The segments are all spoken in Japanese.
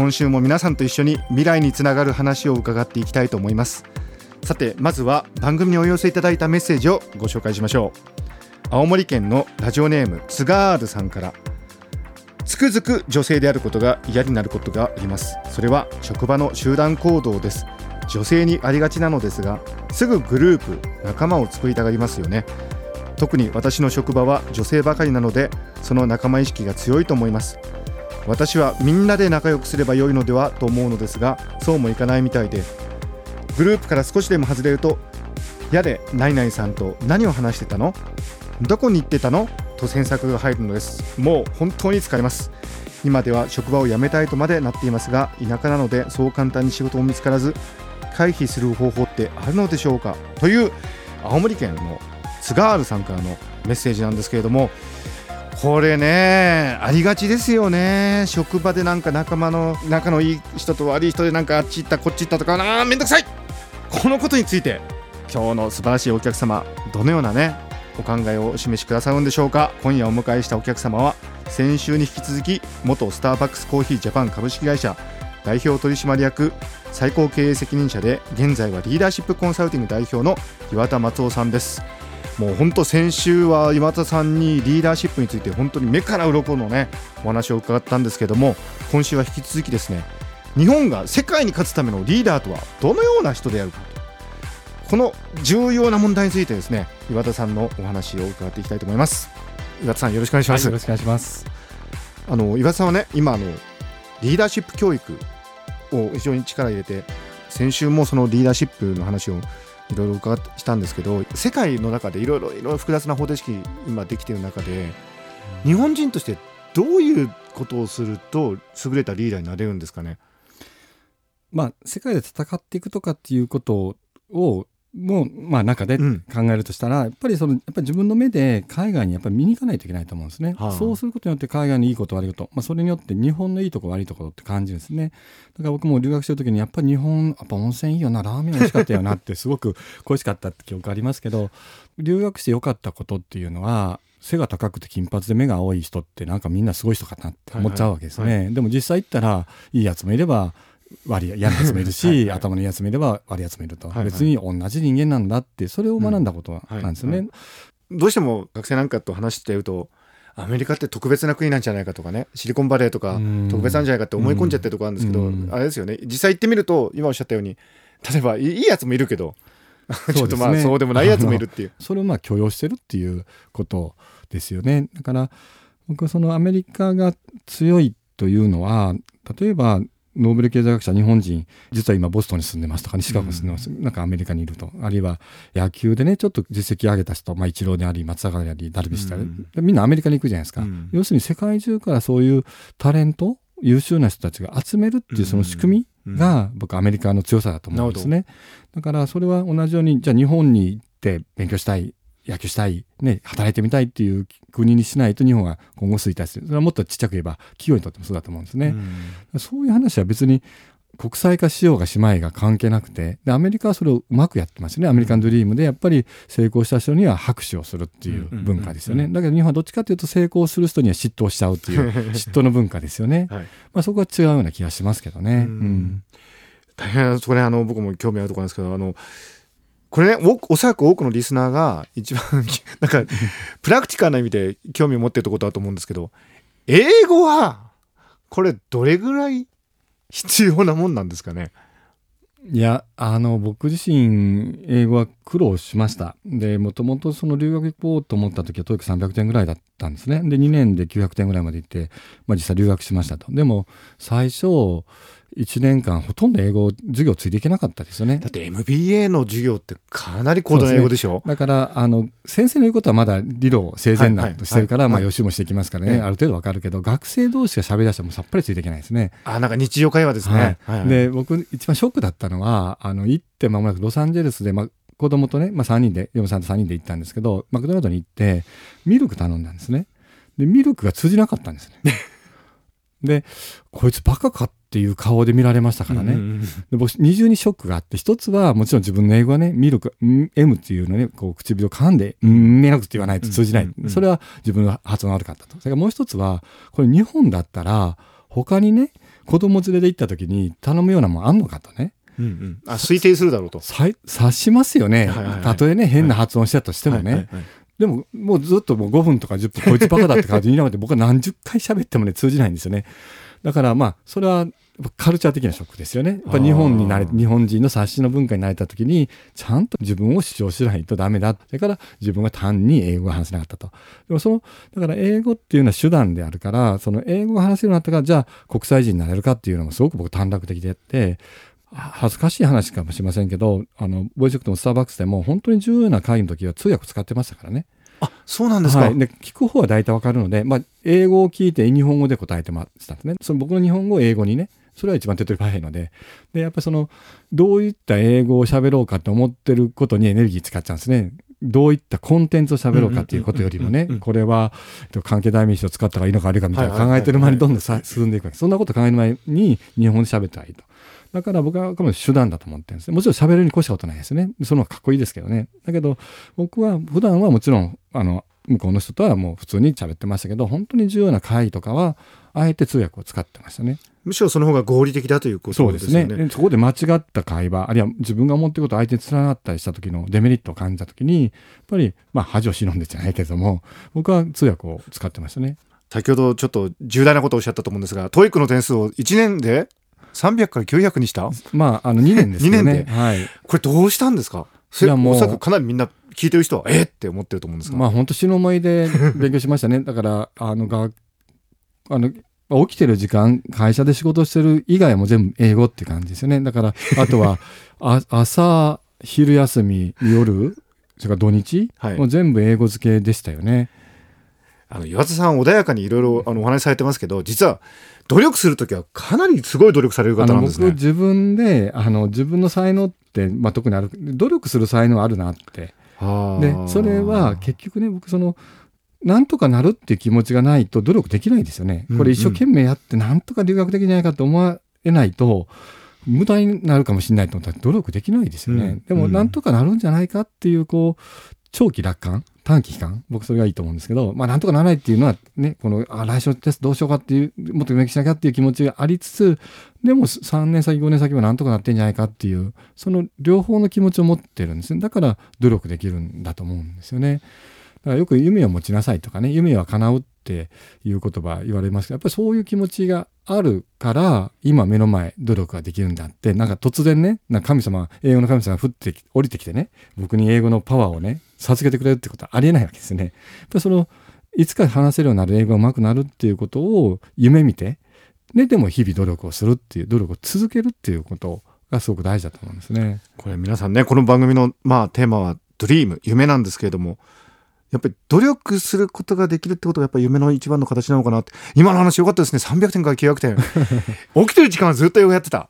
今週も皆さんと一緒に未来につながる話を伺っていきたいと思います。さてまずは番組にお寄せいただいたメッセージをご紹介しましょう。青森県のラジオネームツガールさんから。つくづく女性であることが嫌になることがあります。それは職場の集団行動です。女性にありがちなのですがすぐグループ仲間を作りたがりますよね。特に私の職場は女性ばかりなのでその仲間意識が強いと思います。私はみんなで仲良くすれば良いのではと思うのですがそうもいかないみたいで。グループから少しでも外れると「やでナイナイさんと何を話してたの？どこに行ってたの?」と詮索が入るのです。もう本当に疲れます。今では職場を辞めたいとまでなっていますが田舎なのでそう簡単に仕事も見つからず回避する方法ってあるのでしょうか？という青森県の津ガールさんからのメッセージなんですけれどもこれねありがちですよね。職場でなんか仲間の仲のいい人と悪い人でなんかあっち行ったこっち行ったとかなめんどくさい。このことについて今日の素晴らしいお客様どのようなねお考えをお示しくださるんでしょうか。今夜お迎えしたお客様は先週に引き続き元スターバックスコーヒージャパン株式会社代表取締役最高経営責任者で現在はリーダーシップコンサルティング代表の岩田松夫さんです。もう本当先週は岩田さんにリーダーシップについて本当に目から鱗のねお話を伺ったんですけども今週は引き続きですね日本が世界に勝つためのリーダーとはどのような人であるかと。この重要な問題についてですね岩田さんのお話を伺っていきたいと思います。岩田さんよろしくお願いします、はい、よろしくお願いします。あの岩田さんはね今あのリーダーシップ教育を非常に力入れて先週もそのリーダーシップの話をいろいろ伺したんですけど世界の中でいろいろいろいろ複雑な方程式今できている中で日本人としてどういうことをすると優れたリーダーになれるんですかね？まあ世界で戦っていくとかっていうことをもうまあ中で考えるとしたら、うん、やっぱりそのやっぱり自分の目で海外にやっぱり見に行かないといけないと思うんですね、はあ、そうすることによって海外のいいこと悪いこと、まあ、それによって日本のいいとこ悪いところって感じですね。だから僕も留学してる時にやっぱり日本やっぱ温泉いいよなラーメン美味しかったよなってすごく恋しかったって記憶ありますけど留学してよかったことっていうのは背が高くて金髪で目が青い人ってなんかみんなすごい人かなって思っちゃうわけですね、はい。はい、でも実際行ったらいいやつもいれば悪い嫌なやつもいるしはい、頭のいいやつもいれば悪いやつもいると、はいはい、別に同じ人間なんだってそれを学んだことなんですよね、うんはい。はい、どうしても学生なんかと話してるとアメリカって特別な国なんじゃないかとかねシリコンバレーとか特別なんじゃないかって思い込んじゃってるとこあるんですけどあれですよね。実際行ってみると今おっしゃったように例えばいいやつもいるけどちょっとまあそうでもないやつもいるっていう。それをまあ許容してるっていうことですよね。だから僕はそのアメリカが強いというのは例えばノーベル経済学者日本人実は今ボストンに住んでますとかシカゴに住んでます、うん、なんかアメリカにいると。あるいは野球でねちょっと実績上げた人、まあ、イチローであり松坂でありダルビッシュであり、うん、みんなアメリカに行くじゃないですか、うん、要するに世界中からそういうタレント優秀な人たちが集めるっていうその仕組みが僕アメリカの強さだと思うんですね。だからそれは同じようにじゃあ日本に行って勉強したい野球したい、ね、働いてみたいっていう国にしないと日本は今後衰退する。それはもっとちっちゃく言えば企業にとってもそうだと思うんですね。うん、そういう話は別に国際化しようがしまいが関係なくてでアメリカはそれをうまくやってますね。アメリカンドリームでやっぱり成功した人には拍手をするっていう文化ですよね、だけど日本はどっちかというと成功する人には嫉妬しちゃうっていう嫉妬の文化ですよね、はい、まあ、そこは違うような気がしますけどね。うん、大変それあの僕も興味あるところなんですけどあのこれねお、そらく多くのリスナーが一番 なんか、プラクティカルな意味で興味を持っているところだと思うんですけど、英語は、これどれぐらい必要なもんなんですかね？いや、あの、僕自身、英語は苦労しました。で、もともとその留学行こうと思った時は、 TOEIC 300点ぐらいだっったんですね。で、2年で900点ぐらいまで行って、まあ実際留学しましたと。でも、最初、1年間ほとんど英語授業ついていけなかったですよね。だって MBA の授業ってかなり高度な英語でしょ、ね、だからあの先生の言うことはまだ理論整然なとしてるから、まあ予習もしていきますからね、はい、ある程度わかるけど学生同士が喋り出したらもうさっぱりついていけないですね。あなんか日常会話ですね。はい、で僕一番ショックだったのはあの行って間もなくロサンゼルスで、まあ、子供とね、まあ、3人で嫁さんと3人で行ったんですけどマクドナルドに行ってミルク頼んだんですね。でミルクが通じなかったんですね。でこいつバカかっていう顔で見られましたからね。うんうんうん、で僕二重にショックがあって一つはもちろん自分の英語はねミルク M っていうのねこう唇を噛んで「ミルク」って言わないと通じない、うんうんうん、それは自分の発音悪かったとそれからもう一つはこれ日本だったら他にね子供連れで行った時に頼むようなもんあんのかとね。うんうん、あ推定するだろうと。察しますよね、はいはいはい、たとえね変な発音したとしてもね。はいはいはいでも、もうずっともう5分とか10分、こいつバカだって感じになって、僕は何十回喋ってもね、通じないんですよね。だからまあ、それはカルチャー的なショックですよね。やっぱ日本になれ、日本人の冊子の文化になれた時に、ちゃんと自分を主張しないとダメだ。それから自分が単に英語が話せなかったと。でもその、だから英語っていうのは手段であるから、その英語が話せるようになったから、じゃあ国際人になれるかっていうのもすごく僕短絡的であって、恥ずかしい話かもしれませんけど、あの、ボイスクトもスターバックスでも本当に重要な会議の時は通訳使ってましたからね。あ、そうなんですか。はい、で聞く方は大体わかるので、まあ、英語を聞いて日本語で答えてましたんですね。その僕の日本語を英語にね、それは一番手っ取り早いので、で、やっぱりその、どういった英語を喋ろうかと思ってることにエネルギー使っちゃうんですね。どういったコンテンツを喋ろうかっていうことよりもね、これは関係代名詞を使った方がいいのか悪いかみたいな考えてる前にどんどん進んでいくそんなこと考える前に日本で喋ったらいいと。だから僕はこの手段だと思ってるんですね。もちろん喋るに越したことないですね。その方がかっこいいですけどね。だけど僕は普段はもちろん、あの、向こうの人とはもう普通に喋ってましたけど、本当に重要な会議とかは、あえて通訳を使ってましたね。むしろその方が合理的だということですね。そうですね。そこで間違った会話、あるいは自分が思ってることを相手に伝わんなかったりした時のデメリットを感じた時に、やっぱり、まあ恥を忍んでじゃないけれども、僕は通訳を使ってましたね。先ほどちょっと重大なことをおっしゃったと思うんですが、 TOEIC の点数を1年で300から900にした？まあ、あの2年ですね。2年で。はい。これどうしたんですか？いやもう。かなりみんな聞いてる人は、えって思ってると思うんですが。まあ本当死の思いで勉強しましたね。だから、あの、が、あの、起きてる時間、会社で仕事してる以外も全部英語って感じですよね。だから、あとは、あ朝、昼休み、夜、それから土日、はい、もう全部英語付けでしたよね。あの岩田さん穏やかにいろいろあのお話しされてますけど実は努力する時はかなりすごい努力される方なんですね。僕自分であの自分の才能って、まあ、特にある努力する才能あるなって。でそれは結局ね僕そのなんとかなるっていう気持ちがないと努力できないですよね。これ一生懸命やってなんとか留学できないかと思われないと、無駄になるかもしれないと思ったら努力できないですよね。うん、でもなんとかなるんじゃないかっていうこう長期楽観短期期間？僕それがいいと思うんですけど、まあなんとかならないっていうのはね、この、あ、来週のテストどうしようかっていう、もっと勉強しなきゃっていう気持ちがありつつ、でも3年先、5年先はなんとかなってんじゃないかっていう、その両方の気持ちを持ってるんですね。だから努力できるんだと思うんですよね。だからよく夢を持ちなさいとかね、夢は叶うっていう言葉言われますけど、やっぱりそういう気持ちがあるから、今目の前努力ができるんだって、なんか突然ね、なんか神様、英語の神様が降って降りてきてね、僕に英語のパワーをね、授けてくれるってことはありえないわけですね。やっぱその、いつか話せるようになる英語が上手くなるっていうことを夢見て、ね、でも日々努力をするっていう、努力を続けるっていうことがすごく大事だと思うんですね。これ皆さんね、この番組の、まあ、テーマはドリーム、夢なんですけれども、やっぱり努力することができるってことがやっぱり夢の一番の形なのかなって。今の話よかったですね。300点から900点。起きてる時間はずっと英語やってた。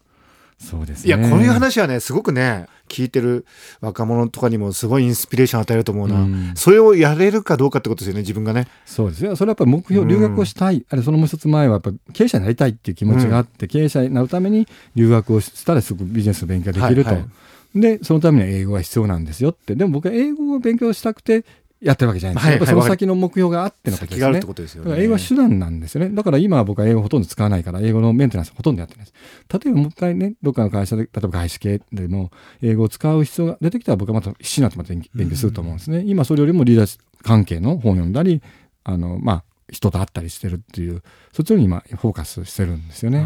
そうです、ね、いや、こういう話はね、すごくね、聞いてる若者とかにもすごいインスピレーション与えると思うな、うん、それをやれるかどうかってことですよね、自分がね。そうですよ。それはやっぱり目標、留学をしたい、うん、あれそのもう一つ前はやっぱ経営者になりたいっていう気持ちがあって、うん、経営者になるために留学をしたらすぐビジネスの勉強ができると。はいはいで、そのためには英語が必要なんですよって。でも僕は英語を勉強したくてやってるわけじゃないんですよ。はいはい、その先の目標があってのことですね。ってことですよね。英語は手段なんですよね。だから今は僕は英語ほとんど使わないから、英語のメンテナンスほとんどやってないです。例えばもう一回ね、どっかの会社で、例えば外資系でも、英語を使う必要が出てきたら僕はまた必死になってまた勉強すると思うんですね。うん、今それよりもリーダー関係の本を読んだり、あの、まあ、人と会ったりしてるっていう、そっちに今フォーカスしてるんですよね。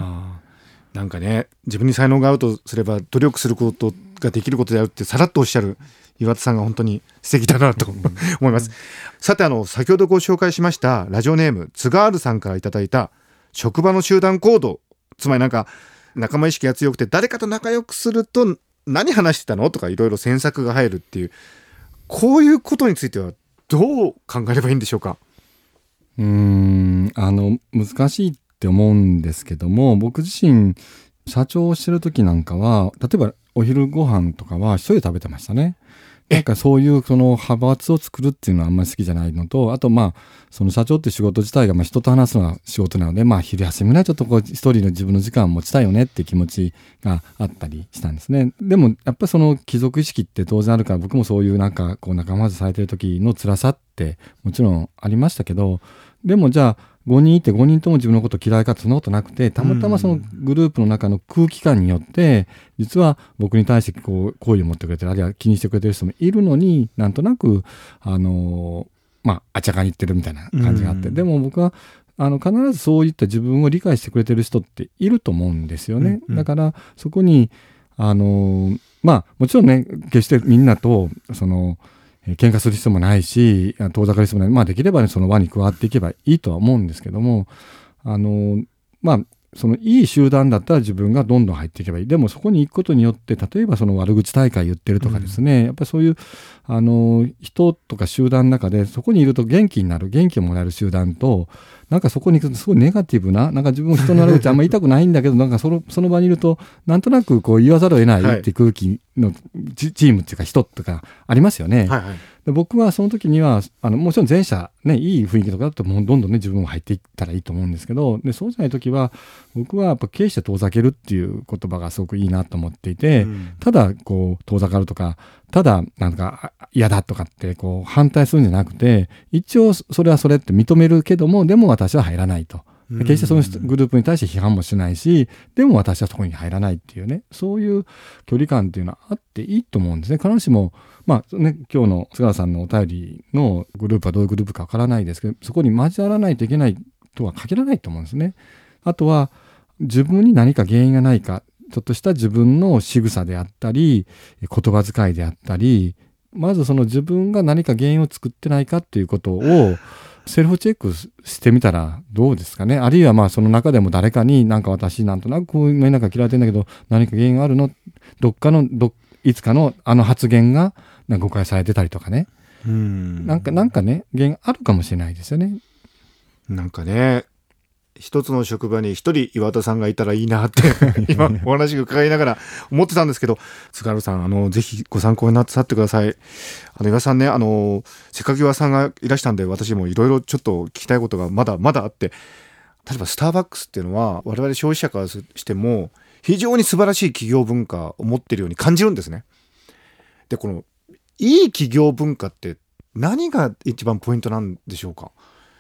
なんかね自分に才能があるとすれば努力することができることであるってさらっとおっしゃる岩田さんが本当に素敵だなと思います。さてあの先ほどご紹介しましたラジオネーム津ガールさんからいただいた職場の集団行動。つまりなんか仲間意識が強くて誰かと仲良くすると何話してたの？とかいろいろ詮索が入るっていうこういうことについてはどう考えればいいんでしょうか？うーんあの難しいって思うんですけども僕自身社長をしてる時なんかは例えばお昼ご飯とかは一人で食べてましたね。なんかそういうその派閥を作るっていうのはあんまり好きじゃないのとあとまあその社長って仕事自体がまあ人と話すのが仕事なのでまあ昼休みぐらいちょっとこう一人の自分の時間を持ちたいよねっていう気持ちがあったりしたんですねでもやっぱりその貴族意識って当然あるから僕もそういうなんかこう仲間外されてる時の辛さってもちろんありましたけどでもじゃあ5人いて5人とも自分のこと嫌いかってそんなことなくてたまたまそのグループの中の空気感によって実は僕に対してこう好意を持ってくれてるあるいは気にしてくれてる人もいるのになんとなくあのまああちゃかに言ってるみたいな感じがあって、うん。でも僕はあの必ずそういった自分を理解してくれてる人っていると思うんですよね。だからそこにあのまあもちろんね決してみんなとそのえー喧嘩する必要もないし、遠ざかる必要もない。まあできればね、その輪に加わっていけばいいとは思うんですけども、あの、まあ、そのいい集団だったら自分がどんどん入っていけばいい。でもそこに行くことによって、例えばその悪口大会言ってるとかですね、やっぱりそういう、あの、人とか集団の中で、そこにいると元気になる、元気をもらえる集団と、なんかそこに行くとすごいネガティブな、なんか自分人の悪口あんま言いたくないんだけど、なんかそのその場にいると、なんとなくこう言わざるを得ないってい。う空気のチチームっていうか人とかありますよね。はいはいで僕はその時にはあのもちろん前者ねいい雰囲気とかだともうどんどんね自分も入っていったらいいと思うんですけどでそうじゃない時は僕はやっぱ経営して遠ざけるっていう言葉がすごくいいなと思っていて、うんただこう遠ざかるとかただなんかあ嫌だとかってこう反対するんじゃなくて一応それはそれって認めるけどもでも私は入らないと。決してそのグループに対して批判もしないし、でも私はそこに入らないっていうね、そういう距離感っていうのはあっていいと思うんですね。必ずしも、まあね、今日の菅原さんのお便りのグループはどういうグループかわからないですけど、そこに交わらないといけないとは限らないと思うんですね。あとは、自分に何か原因がないか、ちょっとした自分の仕草であったり、言葉遣いであったり、まずその自分が何か原因を作ってないかっていうことを、セルフチェックしてみたらどうですかね？あるいはまあその中でも誰かになんか私なんとなくこういうなんか嫌われてんだけど何か原因があるの？どっかのどいつかのあの発言がな誤解されてたりとかね、うん。なんかなんかね原因あるかもしれないですよね。なんかね一つの職場に一人岩田さんがいたらいいなって 今お話伺いながら思ってたんですけど津軽さんあのぜひご参考になってってください。あの岩田さんねあのせっかく岩田さんがいらしたんで私もいろいろちょっと聞きたいことがまだまだあって例えばスターバックスっていうのは我々消費者からしても非常に素晴らしい企業文化を持ってるように感じるんですね。でこのいい企業文化って何が一番ポイントなんでしょうか？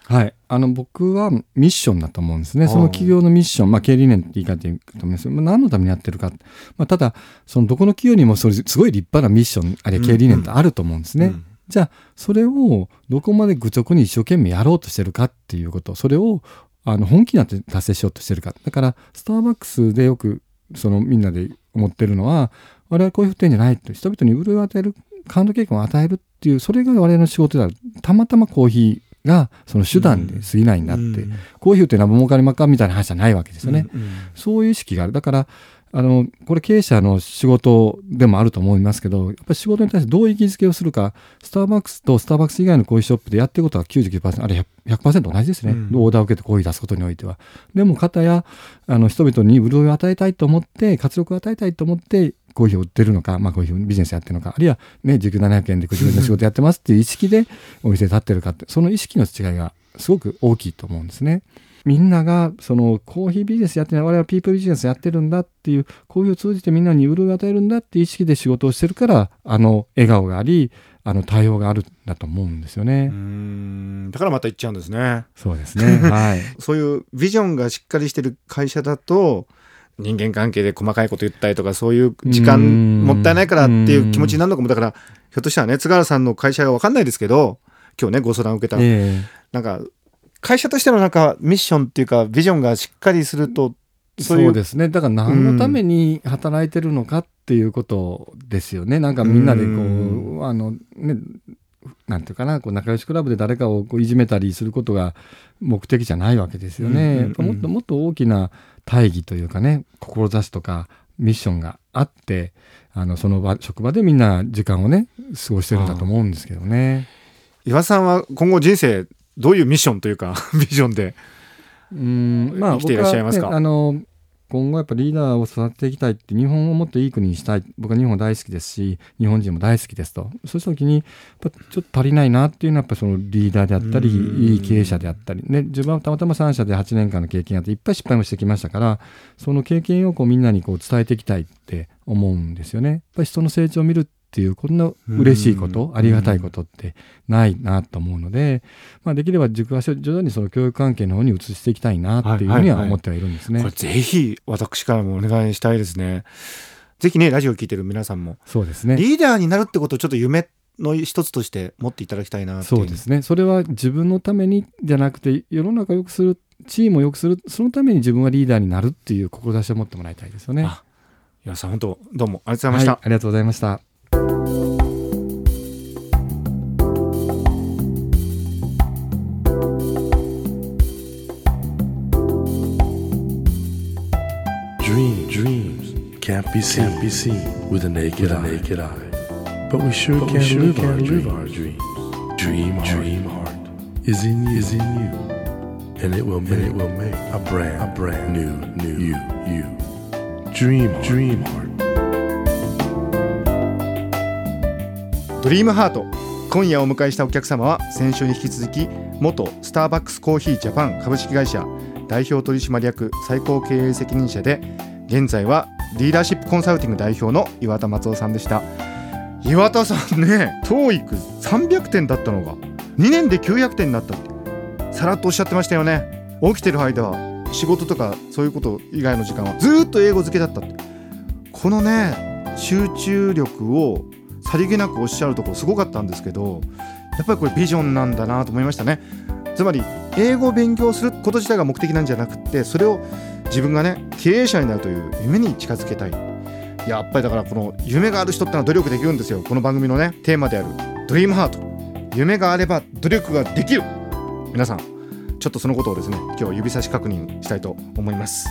はい。あの、僕はミッションだと思うんですね。その企業のミッション、まあ、経営理念って言い方でいいと思いますけど、まあ、何のためにやってるか。まあ、ただ、そのどこの企業にもそれすごい立派なミッション、あるいは経営理念ってあると思うんですね。うんじゃあ、それをどこまで愚直に一生懸命やろうとしてるかっていうこと、それをあの本気になって達成しようとしてるか。だから、スターバックスでよく、そのみんなで思ってるのは、我々こういうふってんじゃないと、人々に潤いを与える、感動経験を与えるっていう、それが我々の仕事である。たまたまコーヒーがその手段で過ぎないんだって、うん。コーヒーっていうのは儲かりまっかみたいな話じゃないわけですよね。うんうん。そういう意識がある。だから、あの、これ経営者の仕事でもあると思いますけど、やっぱり仕事に対してどういう位置づけをするか、スターバックスとスターバックス以外のコーヒーショップでやってることは99%、あれ 100%, 100同じですね、うん。オーダーを受けてコーヒー出すことにおいては。でも、方や、あの、人々に潤いを与えたいと思って、活力を与えたいと思って、コーヒーを売ってるのか、まあ、コーヒービジネスやってるのか、あるいはね、時給700円で自分の仕事やってますっていう意識でお店に立ってるかって、その意識の違いがすごく大きいと思うんですね。みんながそのコーヒービジネスやってない我々はピープルビジネスやってるんだっていうコーヒーを通じてみんなに潤いを与えるんだっていう意識で仕事をしてるからあの笑顔がありあの対応があるんだと思うんですよね。だからまた行っちゃうんですね。そうですね。はい。そういうビジョンがしっかりしてる会社だと人間関係で細かいこと言ったりとかそういう時うーん。間もったいないからっていう気持ちになるのかも。だからひょっとしたらね津軽さんの会社が分かんないですけど今日ねご相談を受けた、えなんか会社としてのなんかミッションっていうかビジョンがしっかりするとそうですね。だから何のために働いてるのかっていうことですよね、なんかみんなでこう、うあのねなんていうかなこう仲良しクラブで誰かをこういじめたりすることが目的じゃないわけですよね、うんうんうんもっともっと大きな大義というかね志とかミッションがあってあのその場職場でみんな時間をね過ごしてるんだと思うんですけどね。岩田さんは今後人生どういうミッションというか ビジョンでうんまあ生きていらっしゃいますか？あの今後やっぱリーダーを育てていきたいって日本をもっといい国にしたい。僕は日本大好きですし日本人も大好きですと。そうした時にやっぱちょっと足りないなっていうのはやっぱそのリーダーであったりうん。いい経営者であったり。ね自分はたまたま3社で8年間の経験があっていっぱい失敗もしてきましたからその経験をこうみんなにこう伝えていきたいって思うんですよね。やっぱり人の成長を見るっていうこんな嬉しいことうんありがたいことってないなと思うので、まあ、できれば軸足を徐々にその教育関係の方に移していきたいなっていうふうには思ってはいるんですね。これぜひ私からもお願いしたいですねぜひねラジオを聞いてる皆さんもそうですね。リーダーになるってことをちょっと夢の一つとして持っていただきたいなっていそうですね。それは自分のためにじゃなくて世の中を良くするチームを良くするそのために自分はリーダーになるっていう志を持ってもらいたいですよね。あ岩田さん本当どうもありがとうございました、はいありがとうございました。Can't be seen, can't be seen with a naked, eye. naked eye. But we sure But we can, sure live, can our live our dreams. Dream, dream heart is in you, is in you, and it will make, it will make a brand, a brand new, new you, you. Dream, heart, dream heart. ドリームハート今夜お迎えしたお客様は先週に引き続き元スターバックスコーヒージャパン株式会社代表取締役最高経営責任者で現在はリーダーシップコンサルティング代表の岩田松夫さんでした。岩田さんね TOEIC300 点だったのが2年で900点になったってさらっとおっしゃってましたよね。起きてる間は仕事とかそういうこと以外の時間はずっと英語漬けだったって。このね集中力をさりげなくおっしゃるところすごかったんですけどやっぱりこれビジョンなんだなと思いましたね。つまり英語を勉強すること自体が目的なんじゃなくてそれを自分がね経営者になるという夢に近づけたい。やっぱりだからこの夢がある人ってのは努力できるんですよ。この番組のねテーマであるドリームハート。夢があれば努力ができる。皆さんちょっとそのことをですね今日指差し確認したいと思います。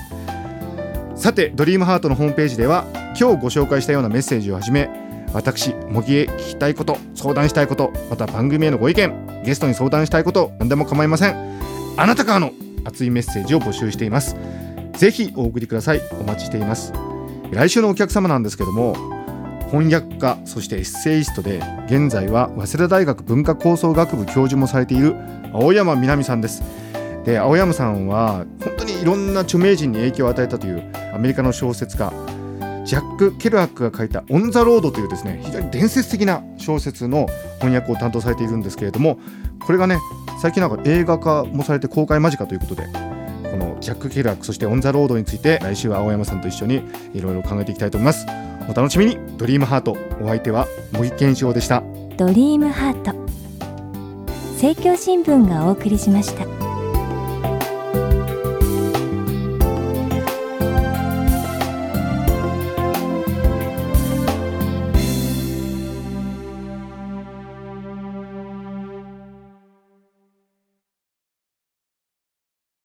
さてドリームハートのホームページでは今日ご紹介したようなメッセージをはじめ私茂木へ聞きたいこと相談したいことまた番組へのご意見ゲストに相談したいこと何でも構いません。あなたからの熱いメッセージを募集しています。ぜひお送りください。お待ちしています。来週のお客様なんですけども翻訳家そしてエッセイストで現在は早稲田大学文化構想学部教授もされている青山みなみさんです。で青山さんは本当にいろんな著名人に影響を与えたというアメリカの小説家ジャック・ケルアックが書いた「オン・ザ・ロード」というですね非常に伝説的な小説の翻訳を担当されているんですけれどもこれがね最近なんか映画化もされて公開間近ということでこのジャック・ケルアックそして「オン・ザ・ロード」について来週は青山さんと一緒にいろいろ考えていきたいと思います。お楽しみに。ドリームハートお相手は茂木健一郎でした。ドリームハート。聖教新聞がお送りしました。